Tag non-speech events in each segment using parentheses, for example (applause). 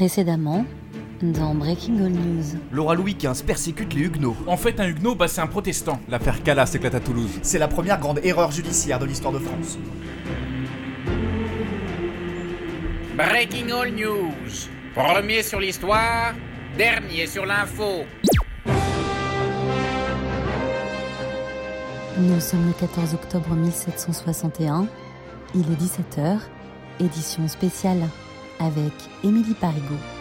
Précédemment, dans Breaking All News. Laura Louis XV persécute les Huguenots. En fait, un huguenot, bah, c'est un protestant. L'affaire Calas éclate à Toulouse. C'est la première grande erreur judiciaire de l'histoire de France. Breaking All News. Premier sur l'histoire, dernier sur l'info. Nous sommes le 14 octobre 1761. Il est 17h. Édition spéciale avec Émilie Parigot.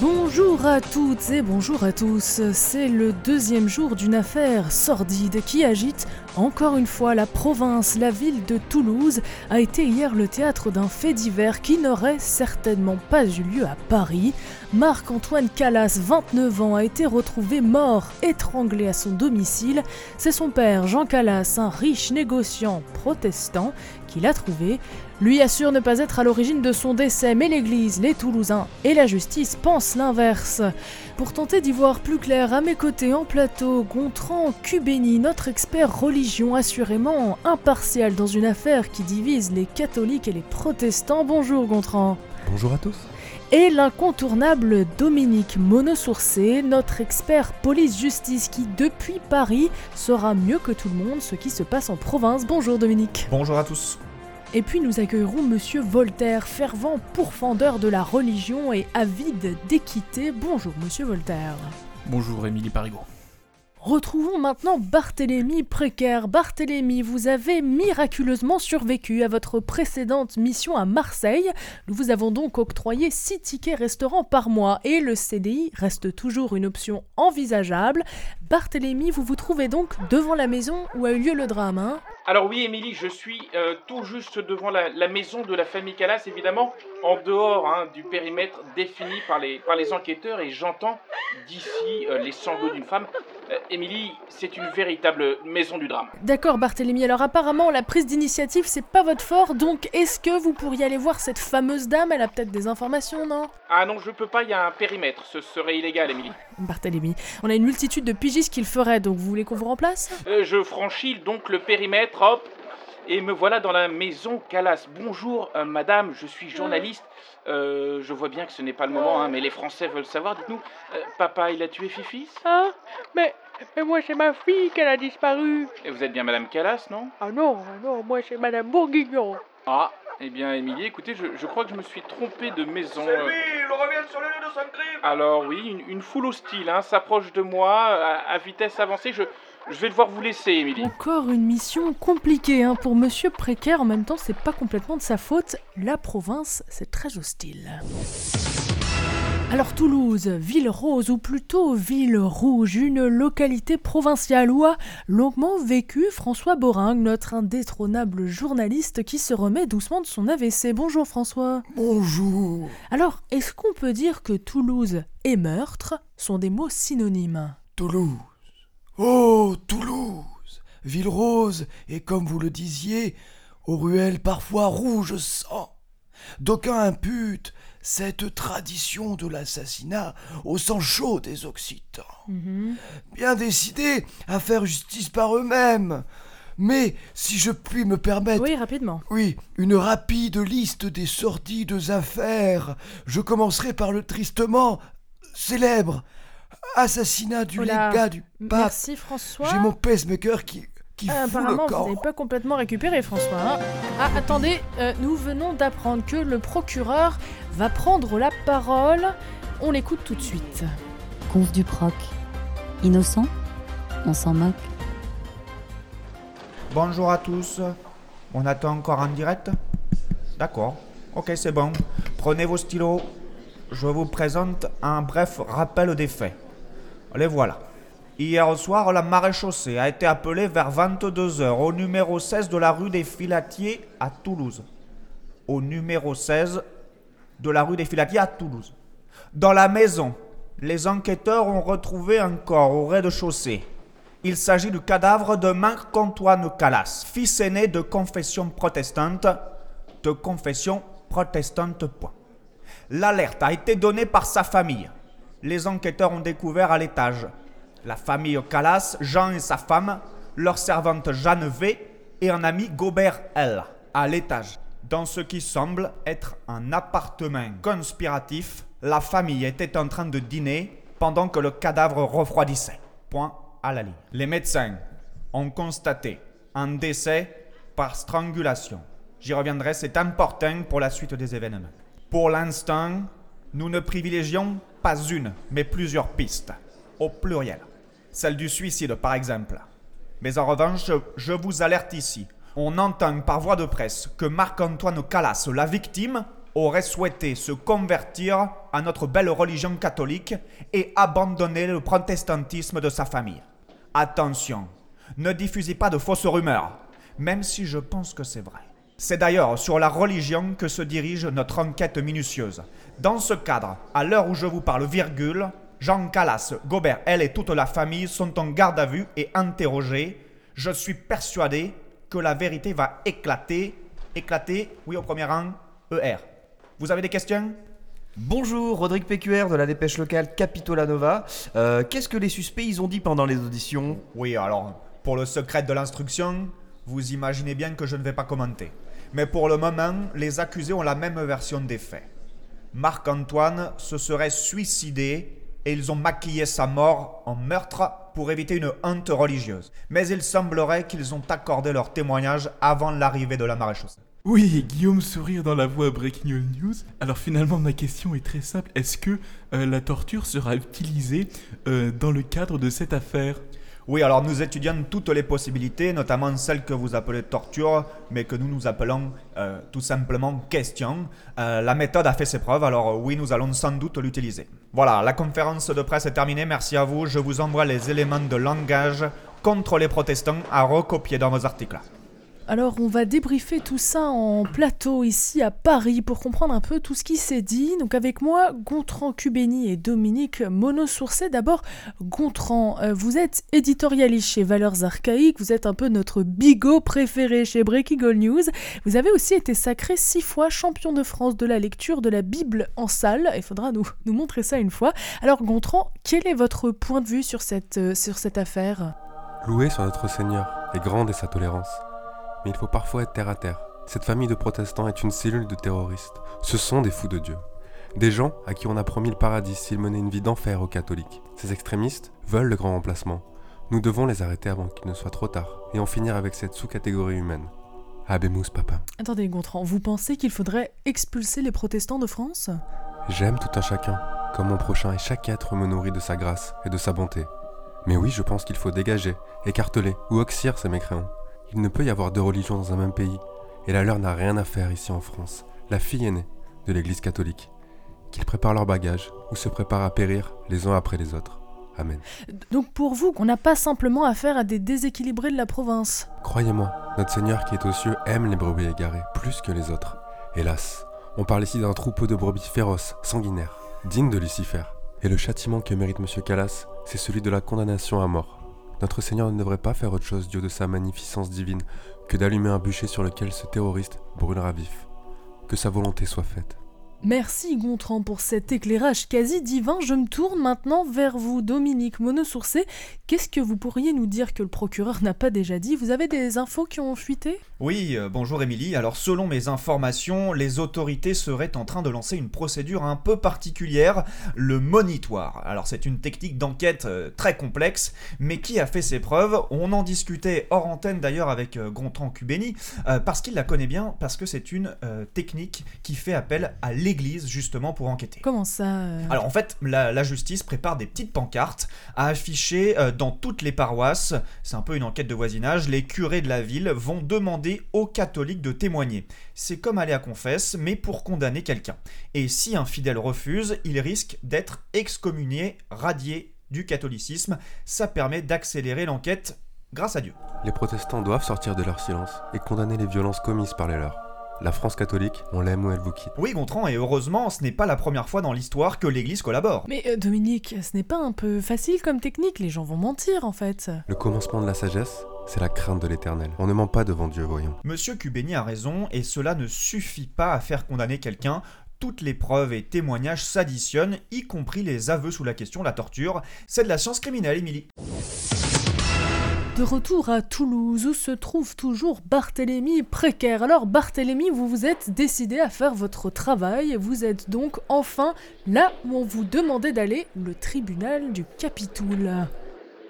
Bonjour à toutes et bonjour à tous. C'est le deuxième jour d'une affaire sordide qui agite encore une fois la province. La ville de Toulouse a été hier le théâtre d'un fait divers qui n'aurait certainement pas eu lieu à Paris. Marc-Antoine Calas, 29 ans, a été retrouvé mort, étranglé à son domicile. C'est son père, Jean Calas, un riche négociant protestant, qui l'a trouvé. Lui assure ne pas être à l'origine de son décès, mais l'Église, les Toulousains et la justice pensent l'inverse. Pour tenter d'y voir plus clair, à mes côtés en plateau, Gontran Cubeni, notre expert religion assurément impartial dans une affaire qui divise les catholiques et les protestants. Bonjour Gontran. Bonjour à tous. Et l'incontournable Dominique Monosourcé, notre expert police-justice qui, depuis Paris, saura mieux que tout le monde ce qui se passe en province. Bonjour Dominique. Bonjour à tous. Et puis nous accueillerons Monsieur Voltaire, fervent pourfendeur de la religion et avide d'équité. Bonjour Monsieur Voltaire. Bonjour, Émilie Parigot. Retrouvons maintenant Barthélemy Précaire. Barthélemy, vous avez miraculeusement survécu à votre précédente mission à Marseille. Nous vous avons donc octroyé 6 tickets restaurants par mois et le CDI reste toujours une option envisageable. Barthélemy, vous vous trouvez donc devant la maison où a eu lieu le drame, hein? Alors oui, Émilie, je suis euh, tout juste devant la, la maison de la famille Calas, évidemment, en dehors hein, du périmètre défini par les, par les enquêteurs, et j'entends d'ici euh, les sanglots d'une femme. Euh, Émilie, c'est une véritable maison du drame. D'accord Barthélemy, alors apparemment la prise d'initiative c'est pas votre fort, donc est-ce que vous pourriez aller voir cette fameuse dame? Elle a peut-être des informations, non? Ah non, je peux pas, il y a un périmètre, ce serait illégal, Émilie. Barthélemy, on a une multitude de pigistes qui le feraient, donc vous voulez qu'on vous remplace? Euh, je franchis donc le périmètre, hop, et me voilà dans la maison Calas. Bonjour, euh, madame, je suis journaliste. Euh, je vois bien que ce n'est pas le moment, hein, mais les Français veulent savoir. Dites-nous, euh, papa, il a tué Fifi Ah, mais, mais moi c'est ma fille qu'elle a disparu. Et vous êtes bien madame Calas, non? Ah non, ah non, moi c'est Madame Bourguignon. Ah, eh bien, Émilie, écoutez, je, je crois que je me suis trompé de maison. euh. il revient sur le lieu de son crime Alors oui, une, une foule hostile hein, s'approche de moi à, à vitesse avancée. Je, je vais devoir vous laisser, Émilie. Encore une mission compliquée hein, pour Monsieur Précaire, en même temps c'est pas complètement de sa faute, la province c'est très hostile. Alors Toulouse, ville rose ou plutôt ville rouge, une localité provinciale où a longuement vécu François Boringue, notre indétrônable journaliste qui se remet doucement de son AVC. Bonjour François. Bonjour. Alors, est-ce qu'on peut dire que Toulouse et meurtre sont des mots synonymes? Toulouse. Oh, Toulouse. Ville rose et comme vous le disiez, aux ruelles parfois rouge sang. D'aucuns imputent cette tradition de l'assassinat au sang chaud des Occitans. Bien décidés à faire justice par eux-mêmes. Mais si je puis me permettre Oui, rapidement. Oui, une rapide liste des sordides affaires. Je commencerai par le tristement célèbre assassinat du Oh là, légat du pape. Merci François. J'ai mon pacemaker qui, qui Ah, fout le apparemment, vous camp. n'avez pas complètement récupéré, François. hein. ah, attendez, euh, nous venons d'apprendre que le procureur va prendre la parole. On l'écoute tout de suite. Conf du proc. Innocent? On s'en moque. Bonjour à tous. On attend encore en direct? D'accord. Ok, c'est bon. Prenez vos stylos. Je vous présente un bref rappel des faits. Les voilà. Hier soir, la maréchaussée a été appelée vers 22h au numéro 16 de la rue des Filatiers à Toulouse. Au numéro 16 de la rue des Filatiers à Toulouse. Dans la maison, les enquêteurs ont retrouvé un corps au rez-de-chaussée. Il s'agit du cadavre de Marc-Antoine Calas, fils aîné de confession protestante, de confession protestante. L'alerte a été donnée par sa famille. Les enquêteurs ont découvert à l'étage la famille Calas, Jean et sa femme, leur servante Jeanne V et un ami Gobert L, à l'étage. Dans ce qui semble être un appartement conspiratif, la famille était en train de dîner pendant que le cadavre refroidissait. Point à la ligne. Les médecins ont constaté un décès par strangulation. J'y reviendrai, c'est important pour la suite des événements. Pour l'instant, nous ne privilégions pas une, mais plusieurs pistes, au pluriel. Celle du suicide, par exemple. Mais en revanche, je vous alerte ici. On entend par voie de presse que Marc-Antoine Calas, la victime, aurait souhaité se convertir à notre belle religion catholique et abandonner le protestantisme de sa famille. Attention, ne diffusez pas de fausses rumeurs, même si je pense que c'est vrai. C'est d'ailleurs sur la religion que se dirige notre enquête minutieuse. Dans ce cadre, à l'heure où je vous parle, virgule, Jean Calas, Gobert, elle et toute la famille sont en garde à vue et interrogés. Je suis persuadé que la vérité va éclater. Éclater, oui au premier rang, ER. Vous avez des questions? Bonjour, Rodrigue PQR de la dépêche locale Capitola Nova. Euh, Qu'est-ce que les suspects ils ont dit pendant les auditions? Oui, alors, pour le secret de l'instruction, vous imaginez bien que je ne vais pas commenter. Mais pour le moment, les accusés ont la même version des faits. Marc-Antoine se serait suicidé et ils ont maquillé sa mort en meurtre pour éviter une honte religieuse. Mais il semblerait qu'ils ont accordé leur témoignage avant l'arrivée de la maréchaussée. Oui, Guillaume sourire dans la voix Breaking News. Alors finalement, ma question est très simple. Est-ce que euh, la torture sera utilisée euh, dans le cadre de cette affaire? Oui, alors nous étudions toutes les possibilités, notamment celles que vous appelez torture, mais que nous nous appelons euh, tout simplement question. Euh, la méthode a fait ses preuves, alors oui, nous allons sans doute l'utiliser. Voilà, la conférence de presse est terminée, merci à vous. Je vous envoie les éléments de langage contre les protestants à recopier dans vos articles. Alors on va débriefer tout ça en plateau ici à Paris pour comprendre un peu tout ce qui s'est dit. Donc avec moi, Gontran Cubeni et Dominique Monosourcé. D'abord, Gontran, euh, vous êtes éditorialiste chez Valeurs Archaïques, vous êtes un peu notre bigot préféré chez Breaking All News. Vous avez aussi été sacré six fois champion de France de la lecture de la Bible en salle. Il faudra nous, montrer ça une fois. Alors Gontran, quel est votre point de vue sur cette, euh, affaire? Loué sur notre Seigneur est grande et sa tolérance mais il faut parfois être terre à terre. Cette famille de protestants est une cellule de terroristes. Ce sont des fous de Dieu. Des gens à qui on a promis le paradis s'ils menaient une vie d'enfer aux catholiques. Ces extrémistes veulent le grand remplacement. Nous devons les arrêter avant qu'il ne soit trop tard et en finir avec cette sous-catégorie humaine. Abemus, papa. Attendez, Gontran, vous pensez qu'il faudrait expulser les protestants de France? J'aime tout un chacun, comme mon prochain et chaque être me nourrit de sa grâce et de sa bonté. Mais oui, je pense qu'il faut dégager, écarteler ou oxyre ces mécréants. Il ne peut y avoir deux religions dans un même pays, et la leur n'a rien à faire ici en France, la fille aînée de l'Église catholique. Qu'ils préparent leur bagage ou se préparent à périr les uns après les autres. Amen. Donc pour vous, on n'a pas simplement affaire à des déséquilibrés de la province. Croyez-moi, notre Seigneur qui est aux cieux aime les brebis égarées plus que les autres. Hélas, on parle ici d'un troupeau de brebis féroces, sanguinaires, dignes de Lucifer. Et le châtiment que mérite Monsieur Calas, c'est celui de la condamnation à mort. Notre Seigneur ne devrait pas faire autre chose, Dieu de sa magnificence divine, que d'allumer un bûcher sur lequel ce terroriste brûlera vif. Que sa volonté soit faite. Merci Gontran pour cet éclairage quasi divin. Je me tourne maintenant vers vous, Dominique Monosourcé. Qu'est-ce que vous pourriez nous dire que le procureur n'a pas déjà dit? Vous avez des infos qui ont fuité? Oui, euh, bonjour Émilie. Alors selon mes informations, les autorités seraient en train de lancer une procédure un peu particulière, le monitoire. Alors c'est une technique d'enquête euh, très complexe, mais qui a fait ses preuves. On en discutait hors antenne d'ailleurs avec euh, Gontran Cubeni, parce qu'il la connaît bien, parce que c'est une technique qui fait appel à l'église justement pour enquêter. Comment ça euh Alors en fait, la, la justice prépare des petites pancartes à afficher euh, dans toutes les paroisses. C'est un peu une enquête de voisinage. Les curés de la ville vont demander aux catholiques de témoigner. C'est comme aller à confesse, mais pour condamner quelqu'un. Et si un fidèle refuse, il risque d'être excommunié, radié du catholicisme. Ça permet d'accélérer l'enquête grâce à Dieu. Les protestants doivent sortir de leur silence et condamner les violences commises par les leurs. La France catholique, on l'aime ou elle vous quitte. Oui, Gontran, et heureusement, ce n'est pas la première fois dans l'histoire que l'Église collabore. Mais euh, Dominique, ce n'est pas un peu facile comme technique Les gens vont mentir en fait. Le commencement de la sagesse, c'est la crainte de l'éternel. On ne ment pas devant Dieu, voyons. Monsieur Cubeni a raison, et cela ne suffit pas à faire condamner quelqu'un. Toutes les preuves et témoignages s'additionnent, y compris les aveux sous la question, la torture. C'est de la science criminelle, Émilie. De retour à Toulouse, où se trouve toujours Barthélemy Précaire. Alors Barthélemy, vous vous êtes décidé à faire votre travail, vous êtes donc enfin là où on vous demandait d'aller, le tribunal du Capitoul.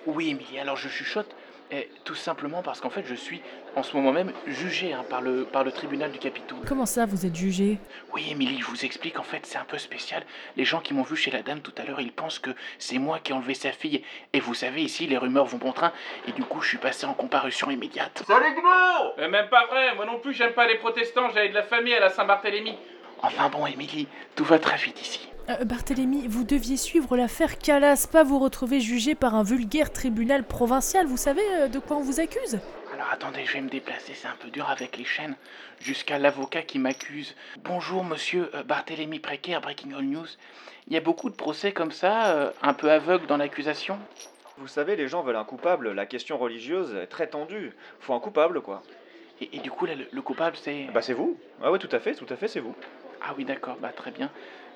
Oui, Émilie, alors je chuchote, eh, tout simplement parce qu'en fait je suis en ce moment même jugé hein, par, le, par le tribunal du Capitoul. Comment ça, vous êtes jugé? Oui, Émilie, je vous explique, en fait, c'est un peu spécial. Les gens qui m'ont vu chez la dame tout à l'heure, ils pensent que c'est moi qui ai enlevé sa fille. Et vous savez, ici, les rumeurs vont bon train, et du coup, je suis passé en comparution immédiate. Salut Gno Euh, Même pas vrai, moi non plus, j'aime pas les protestants, j'avais de la famille à la Saint-Barthélemy. Enfin bon, Émilie, tout va très vite ici. Euh, Barthélemy, vous deviez suivre l'affaire Calas, pas vous retrouver jugé par un vulgaire tribunal provincial. Vous savez euh, de quoi on vous accuse? Alors attendez, je vais me déplacer, c'est un peu dur avec les chaînes, jusqu'à l'avocat qui m'accuse. Bonjour, monsieur euh, Barthélemy Précaire, Breaking All News. Il y a beaucoup de procès comme ça, euh, un peu aveugles dans l'accusation. Vous savez, les gens veulent un coupable. La question religieuse est très tendue. Faut un coupable, quoi. Et, et du coup, là, le, le coupable, c'est... Bah, c'est vous. Ah ouais, tout à fait, tout à fait, c'est vous. Ah oui, d'accord, bah très bien.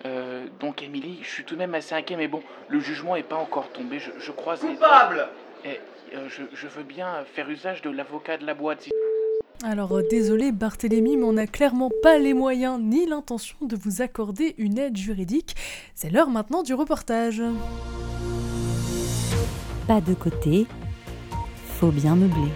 Euh, donc, Émilie, je suis tout de même assez inquiet, mais bon, le jugement est pas encore tombé, je, je croise les doigts. Coupable Et euh, je, je veux bien faire usage de l'avocat de la boîte. si- Alors euh, désolé Barthélemy, mais on n'a clairement pas les moyens ni l'intention de vous accorder une aide juridique. C'est l'heure maintenant du reportage. Pas de côté, faut bien meubler.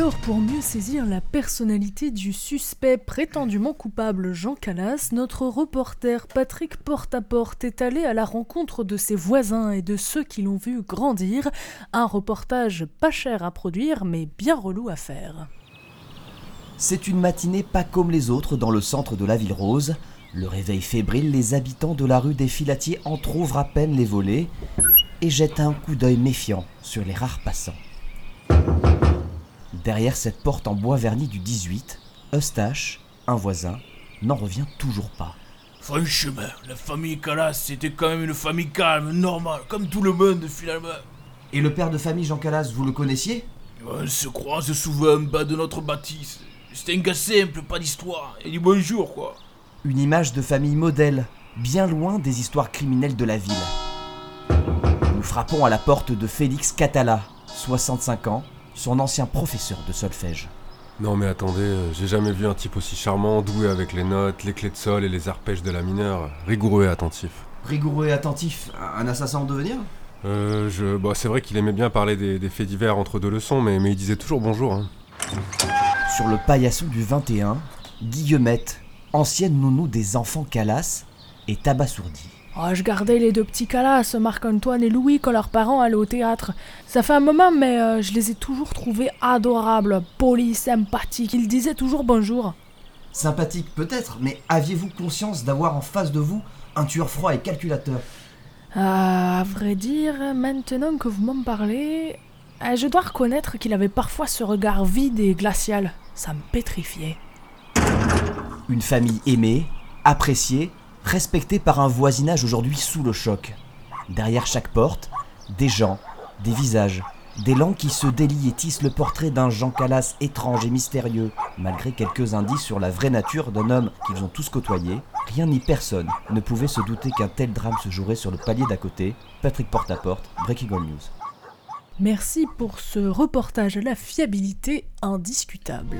Alors, pour mieux saisir la personnalité du suspect prétendument coupable Jean Calas, notre reporter Patrick Porte-à-Porte est allé à la rencontre de ses voisins et de ceux qui l'ont vu grandir. Un reportage pas cher à produire, mais bien relou à faire. C'est une matinée pas comme les autres dans le centre de la ville rose. Le réveil fébrile, les habitants de la rue des Filatiers entr'ouvrent à peine les volets et jettent un coup d'œil méfiant sur les rares passants. Derrière cette porte en bois verni du 18, Eustache, un voisin, n'en revient toujours pas. Franchement, la famille Calas, c'était quand même une famille calme, normale, comme tout le monde finalement. Et le père de famille Jean Calas, vous le connaissiez? On se croise souvent en bas de notre bâtisse. C'était un gars simple, pas d'histoire, et du bonjour quoi. Une image de famille modèle, bien loin des histoires criminelles de la ville. Nous frappons à la porte de Félix Catala, 65 ans, son ancien professeur de solfège. Non mais attendez, euh, j'ai jamais vu un type aussi charmant, doué avec les notes, les clés de sol et les arpèges de la mineure, rigoureux et attentif. Rigoureux et attentif, un assassin en devenir? Euh, je... Bon, c'est vrai qu'il aimait bien parler des, des faits divers entre deux leçons, mais, mais il disait toujours bonjour. Hein. Sur le paillasson du 21, Guillemette, ancienne nounou des enfants Calas, est abasourdie. Oh, je gardais les deux petits Calas, Marc-Antoine et Louis, quand leurs parents allaient au théâtre. Ça fait un moment, mais euh, je les ai toujours trouvés adorables, polis, sympathiques. Ils disaient toujours bonjour. Sympathique peut-être, mais aviez-vous conscience d'avoir en face de vous un tueur froid et calculateur? Euh, à vrai dire, maintenant que vous m'en parlez, euh, je dois reconnaître qu'il avait parfois ce regard vide et glacial. Ça me pétrifiait. Une famille aimée, appréciée, respectée par un voisinage aujourd'hui sous le choc. Derrière chaque porte, des gens, des visages, des langues qui se délient et tissent le portrait d'un Jean Calas étrange et mystérieux. Malgré quelques indices sur la vraie nature d'un homme qu'ils ont tous côtoyé, rien ni personne ne pouvait se douter qu'un tel drame se jouerait sur le palier d'à côté. Patrick Porte-à-Porte, Breaking All News. Merci pour ce reportage à la fiabilité indiscutable.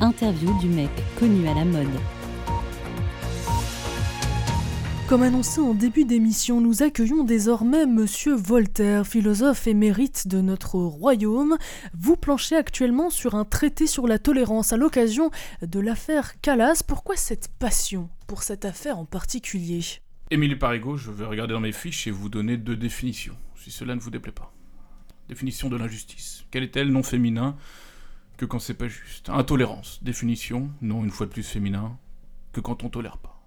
Interview du mec connu à la mode. Comme annoncé en début d'émission, nous accueillons désormais Monsieur Voltaire, philosophe émérite de notre royaume. Vous planchez actuellement sur un traité sur la tolérance à l'occasion de l'affaire Calas. Pourquoi cette passion pour cette affaire en particulier? Émilie Parigot, je vais regarder dans mes fiches et vous donner deux définitions, si cela ne vous déplaît pas. Définition de l'injustice. Quelle est-elle? Non féminin que quand c'est pas juste Intolérance. Définition, non une fois de plus féminin, que quand on tolère pas.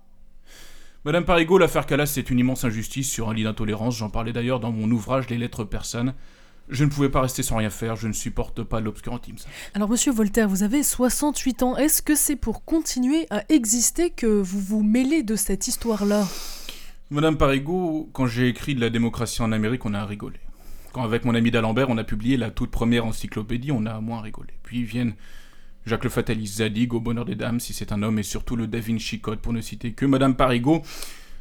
Madame Parigot, l'affaire Calas, c'est une immense injustice sur un lit d'intolérance. J'en parlais d'ailleurs dans mon ouvrage Les lettres persanes. Je ne pouvais pas rester sans rien faire, je ne supporte pas l'obscurantisme. Alors Monsieur Voltaire, vous avez 68 ans. Est-ce que c'est pour continuer à exister que vous vous mêlez de cette histoire-là? Madame Parigot, quand j'ai écrit de la démocratie en Amérique, on a rigolé. Quand avec mon ami d'Alembert, on a publié la toute première encyclopédie, on a moins rigolé. Puis viennent Jacques le Fataliste, Zadig au bonheur des dames si c'est un homme, et surtout le Da Vinci Code pour ne citer que Madame Parigot.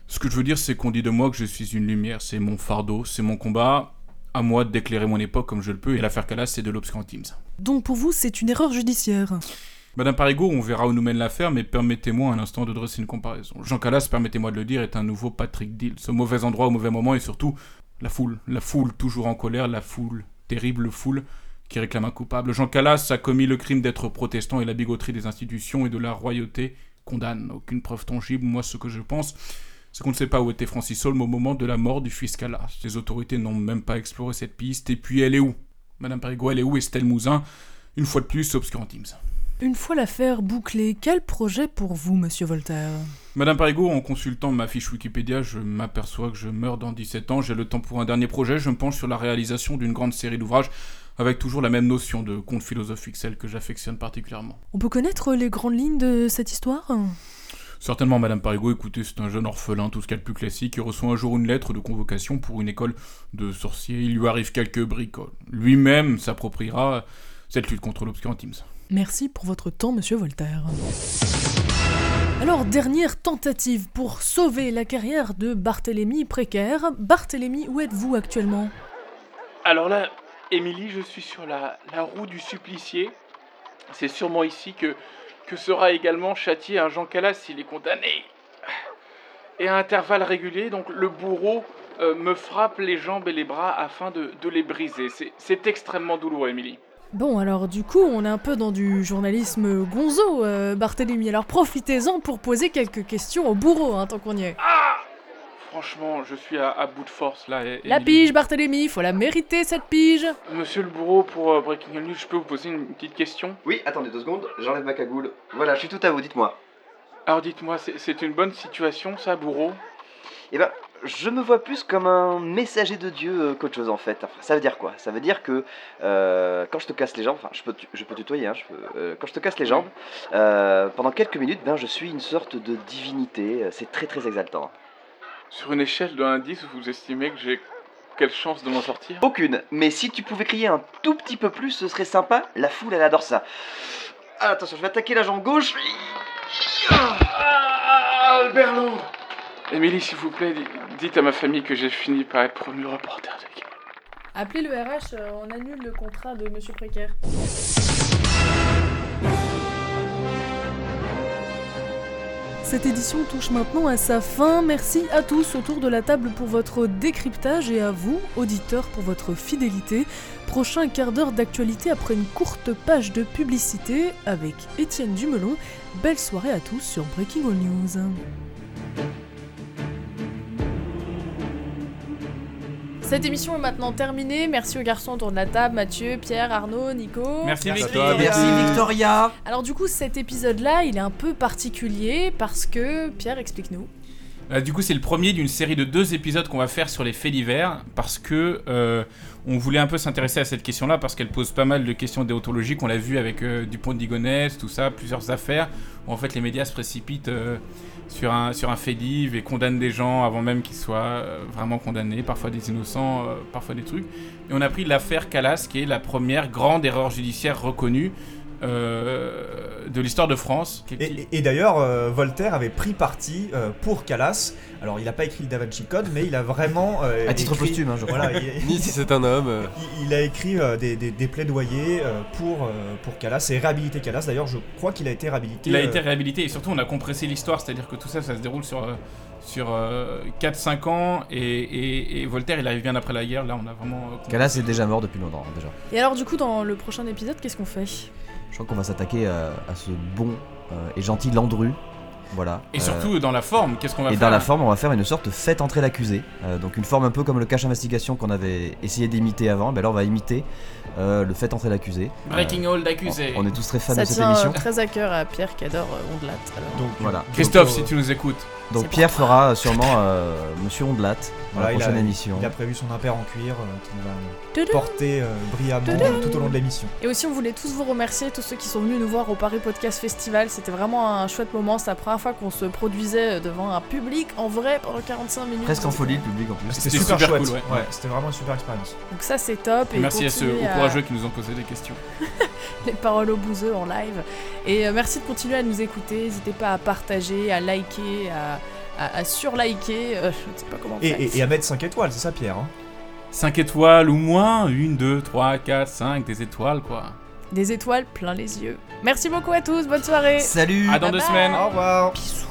Ce que je veux dire, c'est qu'on dit de moi que je suis une lumière, c'est mon fardeau, c'est mon combat. À moi d'éclairer mon époque comme je le peux, et l'affaire Calas, c'est de l'obscurantisme. Donc pour vous, c'est une erreur judiciaire. Madame Parigot, on verra où nous mène l'affaire, mais permettez-moi un instant de dresser une comparaison. Jean Calas, permettez-moi de le dire, est un nouveau Patrick Dill. Ce mauvais endroit au mauvais moment, et surtout, la foule. La foule, toujours en colère, la foule, terrible foule, qui réclame un coupable. Jean Calas a commis le crime d'être protestant et la bigoterie des institutions et de la royauté condamne. Aucune preuve tangible, moi ce que je pense, c'est qu'on ne sait pas où était Francis Holm au moment de la mort du fils Calas. Les autorités n'ont même pas exploré cette piste, et puis elle est où? Madame Parigot, elle est où? Estelle Mouzin Une fois de plus, obscurantisme. Une fois l'affaire bouclée, quel projet pour vous, monsieur Voltaire? Madame Parigot, en consultant ma fiche Wikipédia, je m'aperçois que je meurs dans 17 ans. J'ai le temps pour un dernier projet. Je me penche sur la réalisation d'une grande série d'ouvrages avec toujours la même notion de conte philosophique, celle que j'affectionne particulièrement. On peut connaître les grandes lignes de cette histoire? Certainement, Madame Parigot, écoutez, c'est un jeune orphelin, tout ce qu'il y a de plus classique, qui reçoit un jour une lettre de convocation pour une école de sorciers. Il lui arrive quelques bricoles. Lui-même s'appropriera cette lutte contre l'obscurantisme. Merci pour votre temps, monsieur Voltaire. Alors, dernière tentative pour sauver la carrière de Barthélemy précaire. Barthélemy, où êtes-vous actuellement? Alors là, Émilie, je suis sur la, roue du supplicié. C'est sûrement ici que, sera également châtié un Jean Calas s'il est condamné. Et à intervalles réguliers, donc le bourreau euh, me frappe les jambes et les bras afin de, de les briser. C'est- C'est extrêmement douloureux, Émilie. Bon, alors du coup, on est un peu dans du journalisme gonzo, euh, Barthélemy. Alors profitez-en pour poser quelques questions au bourreau, hein, tant qu'on y est. Franchement, je suis à, à bout de force là. é- La pige, Barthélemy, faut la mériter cette pige Monsieur le bourreau, pour euh, Breaking News, je peux vous poser une petite question? Oui, attendez deux secondes, j'enlève ma cagoule. Voilà, je suis tout à vous, dites-moi. Alors dites-moi, c'est- c'est une bonne situation ça, bourreau? Eh ben, je me vois plus comme un messager de Dieu euh, qu'autre chose en fait. Enfin, ça veut dire quoi? Ça veut dire que euh, quand je te casse les jambes, enfin, je peux, je peux tutoyer, hein, je peux, euh, quand je te casse les jambes, euh, pendant quelques minutes, ben, je suis une sorte de divinité. C'est très très exaltant. Sur une échelle de 1 à 10, vous estimez que j'ai quelle chance de m'en sortir? Aucune, mais si tu pouvais crier un tout petit peu plus, ce serait sympa. La foule, elle adore ça. Ah, attention, je vais attaquer la jambe gauche. Ah, Albert Émilie, s'il vous plaît, di- dites à ma famille que j'ai fini par être promu reporter de guerre. Appelez le RH, euh, on annule le contrat de monsieur précaire. Cette édition touche maintenant à sa fin. Merci à tous autour de la table pour votre décryptage et à vous, auditeurs, pour votre fidélité. Prochain quart d'heure d'actualité après une courte page de publicité avec Étienne Dumelon. Belle soirée à tous sur Breaking All News. Cette émission est maintenant terminée. Merci aux garçons autour de la table, Mathieu, Pierre, Arnaud, Nico. Merci, Merci, Victoria. Merci Victoria. Alors du coup, cet épisode-là, il est un peu particulier parce que Pierre, explique-nous. Euh, du coup, c'est le premier d'une série de deux épisodes qu'on va faire sur les faits divers parce que euh, on voulait un peu s'intéresser à cette question-là parce qu'elle pose pas mal de questions déontologiques. On l'a vu avec euh, Dupont de tout ça, plusieurs affaires où en fait les médias se précipitent sur un sur fait div et condamnent des gens avant même qu'ils soient vraiment condamnés, parfois des innocents, parfois des trucs. Et on a pris l'affaire Calas, qui est la première grande erreur judiciaire reconnue. Euh, de l'histoire de France. Et, et- et d'ailleurs, euh, Voltaire avait pris parti euh, pour Calas. Alors, il n'a pas écrit le Da Vinci Code, mais il a vraiment. euh, À titre écrit- posthume, hein, je crois. Voilà, il, (laughs) Ni si c'est un homme. euh, il- il a écrit euh, des, des- des plaidoyers euh, pour, euh, pour Calas et réhabilité Calas. D'ailleurs, je crois qu'il a été réhabilité. Il a euh, été réhabilité et surtout on a compressé l'histoire, c'est-à-dire que tout ça, ça se déroule sur, euh, sur euh, 4-5 ans et, et- et Voltaire il arrive bien après la guerre, là on a vraiment... euh. Calas est déjà mort depuis longtemps déjà. Et alors du coup, dans le prochain épisode, qu'est-ce qu'on fait? Je crois qu'on va s'attaquer à, à ce bon euh, et gentil Landru. Voilà. Et Euh, surtout dans la forme, qu'est-ce qu'on va Et faire? dans la forme, on va faire une sorte de faites entrer l'accusé. Euh, donc une forme un peu comme le cache investigation qu'on avait essayé d'imiter avant. Ben là, on va imiter euh, le fait entrer l'accusé. Breaking Euh, All d'accusé. On, on est tous très fans Ça de cette tient émission. euh, très à cœur à Pierre qui adore euh, Ondelat. alors. Donc, Voilà. Christophe, donc, si euh, tu nous écoutes. Donc Pierre fera sûrement euh, Monsieur Ondelat dans voilà, la il a- prochaine émission. Il a prévu son impair en cuir euh, qu'il va porter euh, brillamment Tudum. tout au long de l'émission. Et aussi, on voulait tous vous remercier, tous ceux qui sont venus nous voir au Paris Podcast Festival. C'était vraiment un chouette moment. C'est la première fois qu'on se produisait devant un public en vrai pendant 45 minutes. Presque en folie le public en plus. C'était super, super chouette. cool, ouais. Ouais, c'était vraiment une super expérience. Donc ça c'est top. Et Merci à ceux aux courageux qui nous ont posé des questions. (laughs) les paroles au bouseux en live. Et euh, merci de continuer à nous écouter. N'hésitez pas à partager, à liker, à, à, à surliker. euh, je ne sais pas comment Et, faire. et- et à mettre 5 étoiles, c'est ça Pierre hein 5 étoiles ou moins 1, 2, 3, 4, 5, des étoiles quoi. Des étoiles plein les yeux. Merci beaucoup à tous. Bonne soirée. Salut À dans deux Bye semaines. Au revoir Bisous